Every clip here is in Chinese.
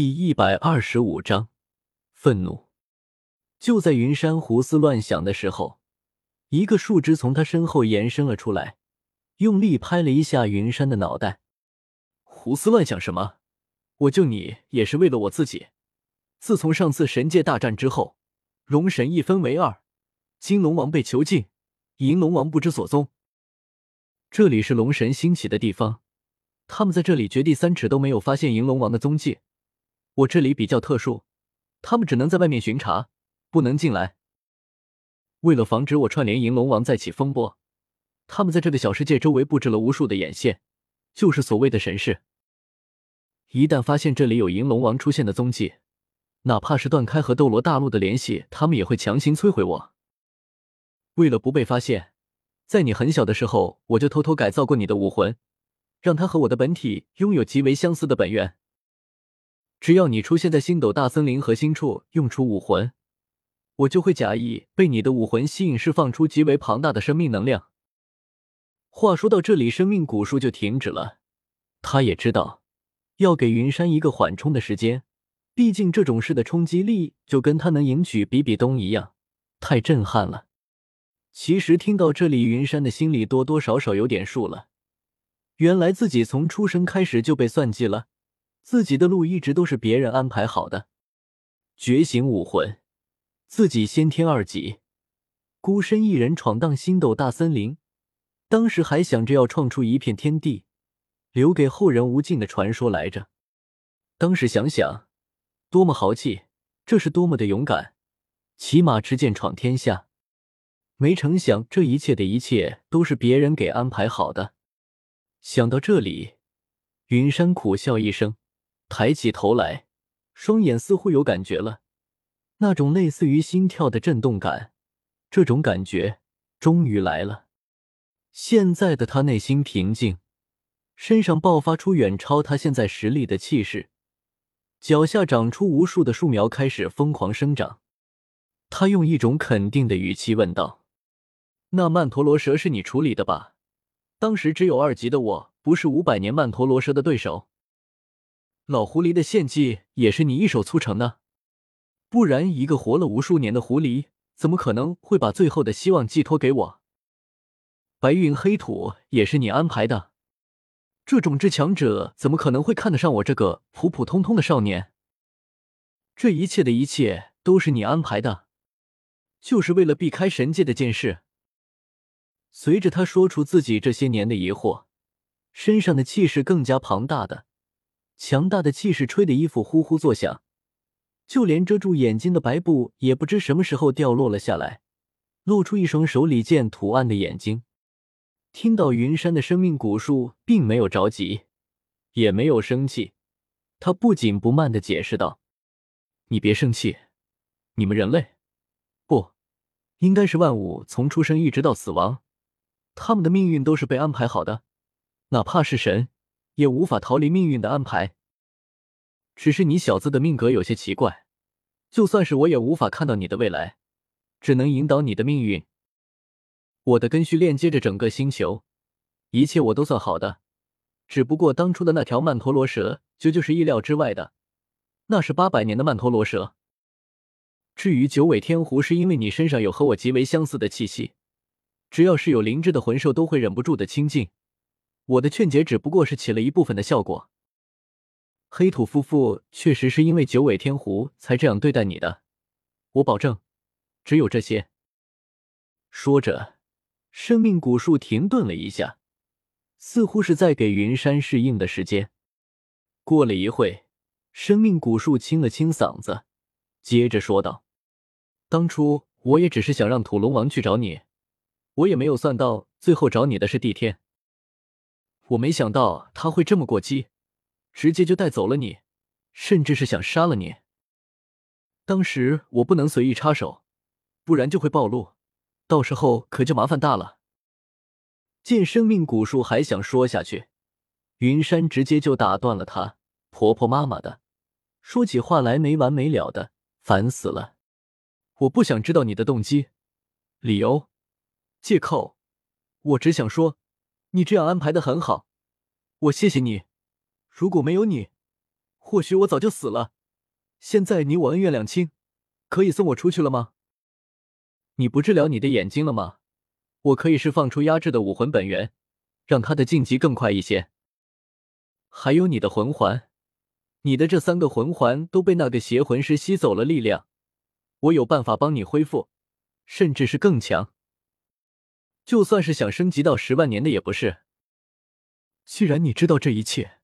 第一百二十五章愤怒。就在云山胡思乱想的时候，一个树枝从他身后延伸了出来，用力拍了一下云山的脑袋。胡思乱想什么？我救你也是为了我自己。自从上次神界大战之后，龙神一分为二，金龙王被囚禁，银龙王不知所踪。这里是龙神兴起的地方，他们在这里掘地三尺都没有发现银龙王的踪迹。我这里比较特殊，他们只能在外面巡查，不能进来。为了防止我串联银龙王再起风波，他们在这个小世界周围布置了无数的眼线，就是所谓的神识。一旦发现这里有银龙王出现的踪迹，哪怕是断开和斗罗大陆的联系，他们也会强行摧毁我。为了不被发现，在你很小的时候，我就偷偷改造过你的武魂，让他和我的本体拥有极为相似的本源。只要你出现在星斗大森林核心处，用出武魂，我就会假意被你的武魂吸引，释放出极为庞大的生命能量。话说到这里，生命古树就停止了。他也知道要给云山一个缓冲的时间，毕竟这种事的冲击力就跟他能迎娶比比东一样，太震撼了。其实听到这里，云山的心里多多少少有点数了。原来自己从出生开始就被算计了。自己的路一直都是别人安排好的，觉醒武魂，自己先天二级，孤身一人闯荡星斗大森林，当时还想着要创出一片天地，留给后人无尽的传说来着。当时想想，多么豪气，这是多么的勇敢，骑马持剑闯天下。没成想，这一切的一切都是别人给安排好的。想到这里，云山苦笑一声。抬起头来，双眼似乎有感觉了，那种类似于心跳的震动感，这种感觉终于来了。现在的他内心平静，身上爆发出远超他现在实力的气势，脚下长出无数的树苗，开始疯狂生长。他用一种肯定的语气问道：“那曼陀罗蛇是你处理的吧？当时只有二级的我，不是五百年曼陀罗蛇的对手。”老狐狸的献祭也是你一手促成的，不然一个活了无数年的狐狸，怎么可能会把最后的希望寄托给我？白云黑土也是你安排的，这种至强者怎么可能会看得上我这个普普通通的少年？这一切的一切都是你安排的，就是为了避开神界的剑士。随着他说出自己这些年的疑惑，身上的气势更加庞大的。强大的气势吹得衣服呼呼作响，就连遮住眼睛的白布也不知什么时候掉落了下来，露出一双手里剑图案的眼睛。听到云山的生命古树，并没有着急，也没有生气，他不紧不慢的解释道：“你别生气，你们人类，不，应该是万物从出生一直到死亡，他们的命运都是被安排好的，哪怕是神。”也无法逃离命运的安排。只是你小子的命格有些奇怪，就算是我也无法看到你的未来，只能引导你的命运。我的根须链接着整个星球，一切我都算好的。只不过当初的那条曼陀罗蛇，就就是意料之外的。那是八百年的曼陀罗蛇。至于九尾天狐，是因为你身上有和我极为相似的气息，只要是有灵智的魂兽，都会忍不住的亲近。我的劝解只不过是起了一部分的效果。黑土夫妇确实是因为九尾天狐才这样对待你的，我保证，只有这些。说着，生命古树停顿了一下，似乎是在给云山适应的时间。过了一会，生命古树清了清嗓子，接着说道：“当初我也只是想让土龙王去找你，我也没有算到最后找你的是帝天。”我没想到他会这么过激，直接就带走了你，甚至是想杀了你。当时我不能随意插手，不然就会暴露，到时候可就麻烦大了。见生命古树还想说下去，云山直接就打断了他。婆婆妈妈的，说起话来没完没了的，烦死了。我不想知道你的动机、理由、借口，我只想说。你这样安排的很好，我谢谢你。如果没有你，或许我早就死了。现在你我恩怨两清，可以送我出去了吗？你不治疗你的眼睛了吗？我可以释放出压制的武魂本源，让他的晋级更快一些。还有你的魂环，你的这三个魂环都被那个邪魂师吸走了力量，我有办法帮你恢复，甚至是更强。就算是想升级到十万年的也不是。既然你知道这一切，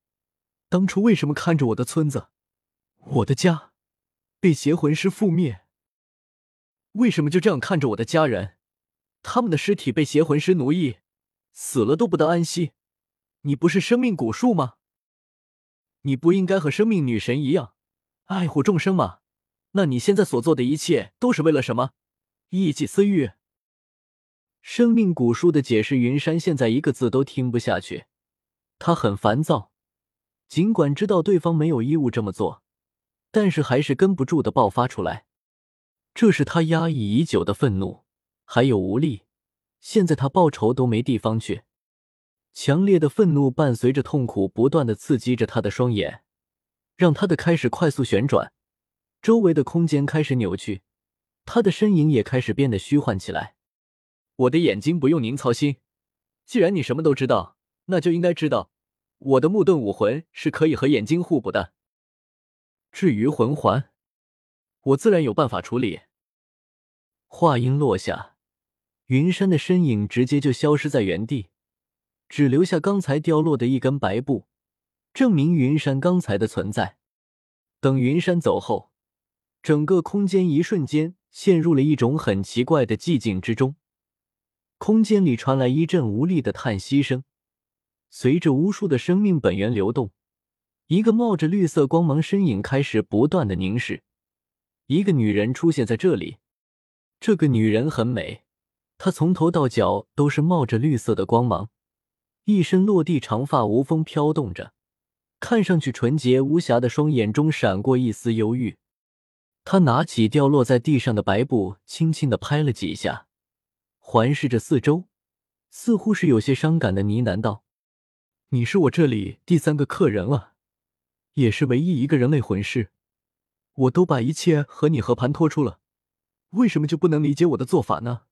当初为什么看着我的村子、我的家被邪魂师覆灭？为什么就这样看着我的家人，他们的尸体被邪魂师奴役，死了都不得安息？你不是生命古树吗？你不应该和生命女神一样爱护众生吗？那你现在所做的一切都是为了什么？一己私欲？生命古树的解释，云山现在一个字都听不下去，他很烦躁。尽管知道对方没有义务这么做，但是还是跟不住的爆发出来。这是他压抑已久的愤怒，还有无力。现在他报仇都没地方去。强烈的愤怒伴随着痛苦，不断的刺激着他的双眼，让他的开始快速旋转，周围的空间开始扭曲，他的身影也开始变得虚幻起来。我的眼睛不用您操心，既然你什么都知道，那就应该知道，我的木盾武魂是可以和眼睛互补的。至于魂环，我自然有办法处理。话音落下，云山的身影直接就消失在原地，只留下刚才掉落的一根白布，证明云山刚才的存在。等云山走后，整个空间一瞬间陷入了一种很奇怪的寂静之中，空间里传来一阵无力的叹息声，随着无数的生命本源流动，一个冒着绿色光芒身影开始不断的凝视。一个女人出现在这里，这个女人很美，她从头到脚都是冒着绿色的光芒，一身落地长发无风飘动着，看上去纯洁无瑕的双眼中闪过一丝忧郁。她拿起掉落在地上的白布，轻轻的拍了几下，环视着四周，似乎是有些伤感的呢喃道：“你是我这里第三个客人了，也是唯一一个人类魂师。”我都把一切和你和盘托出了，为什么就不能理解我的做法呢？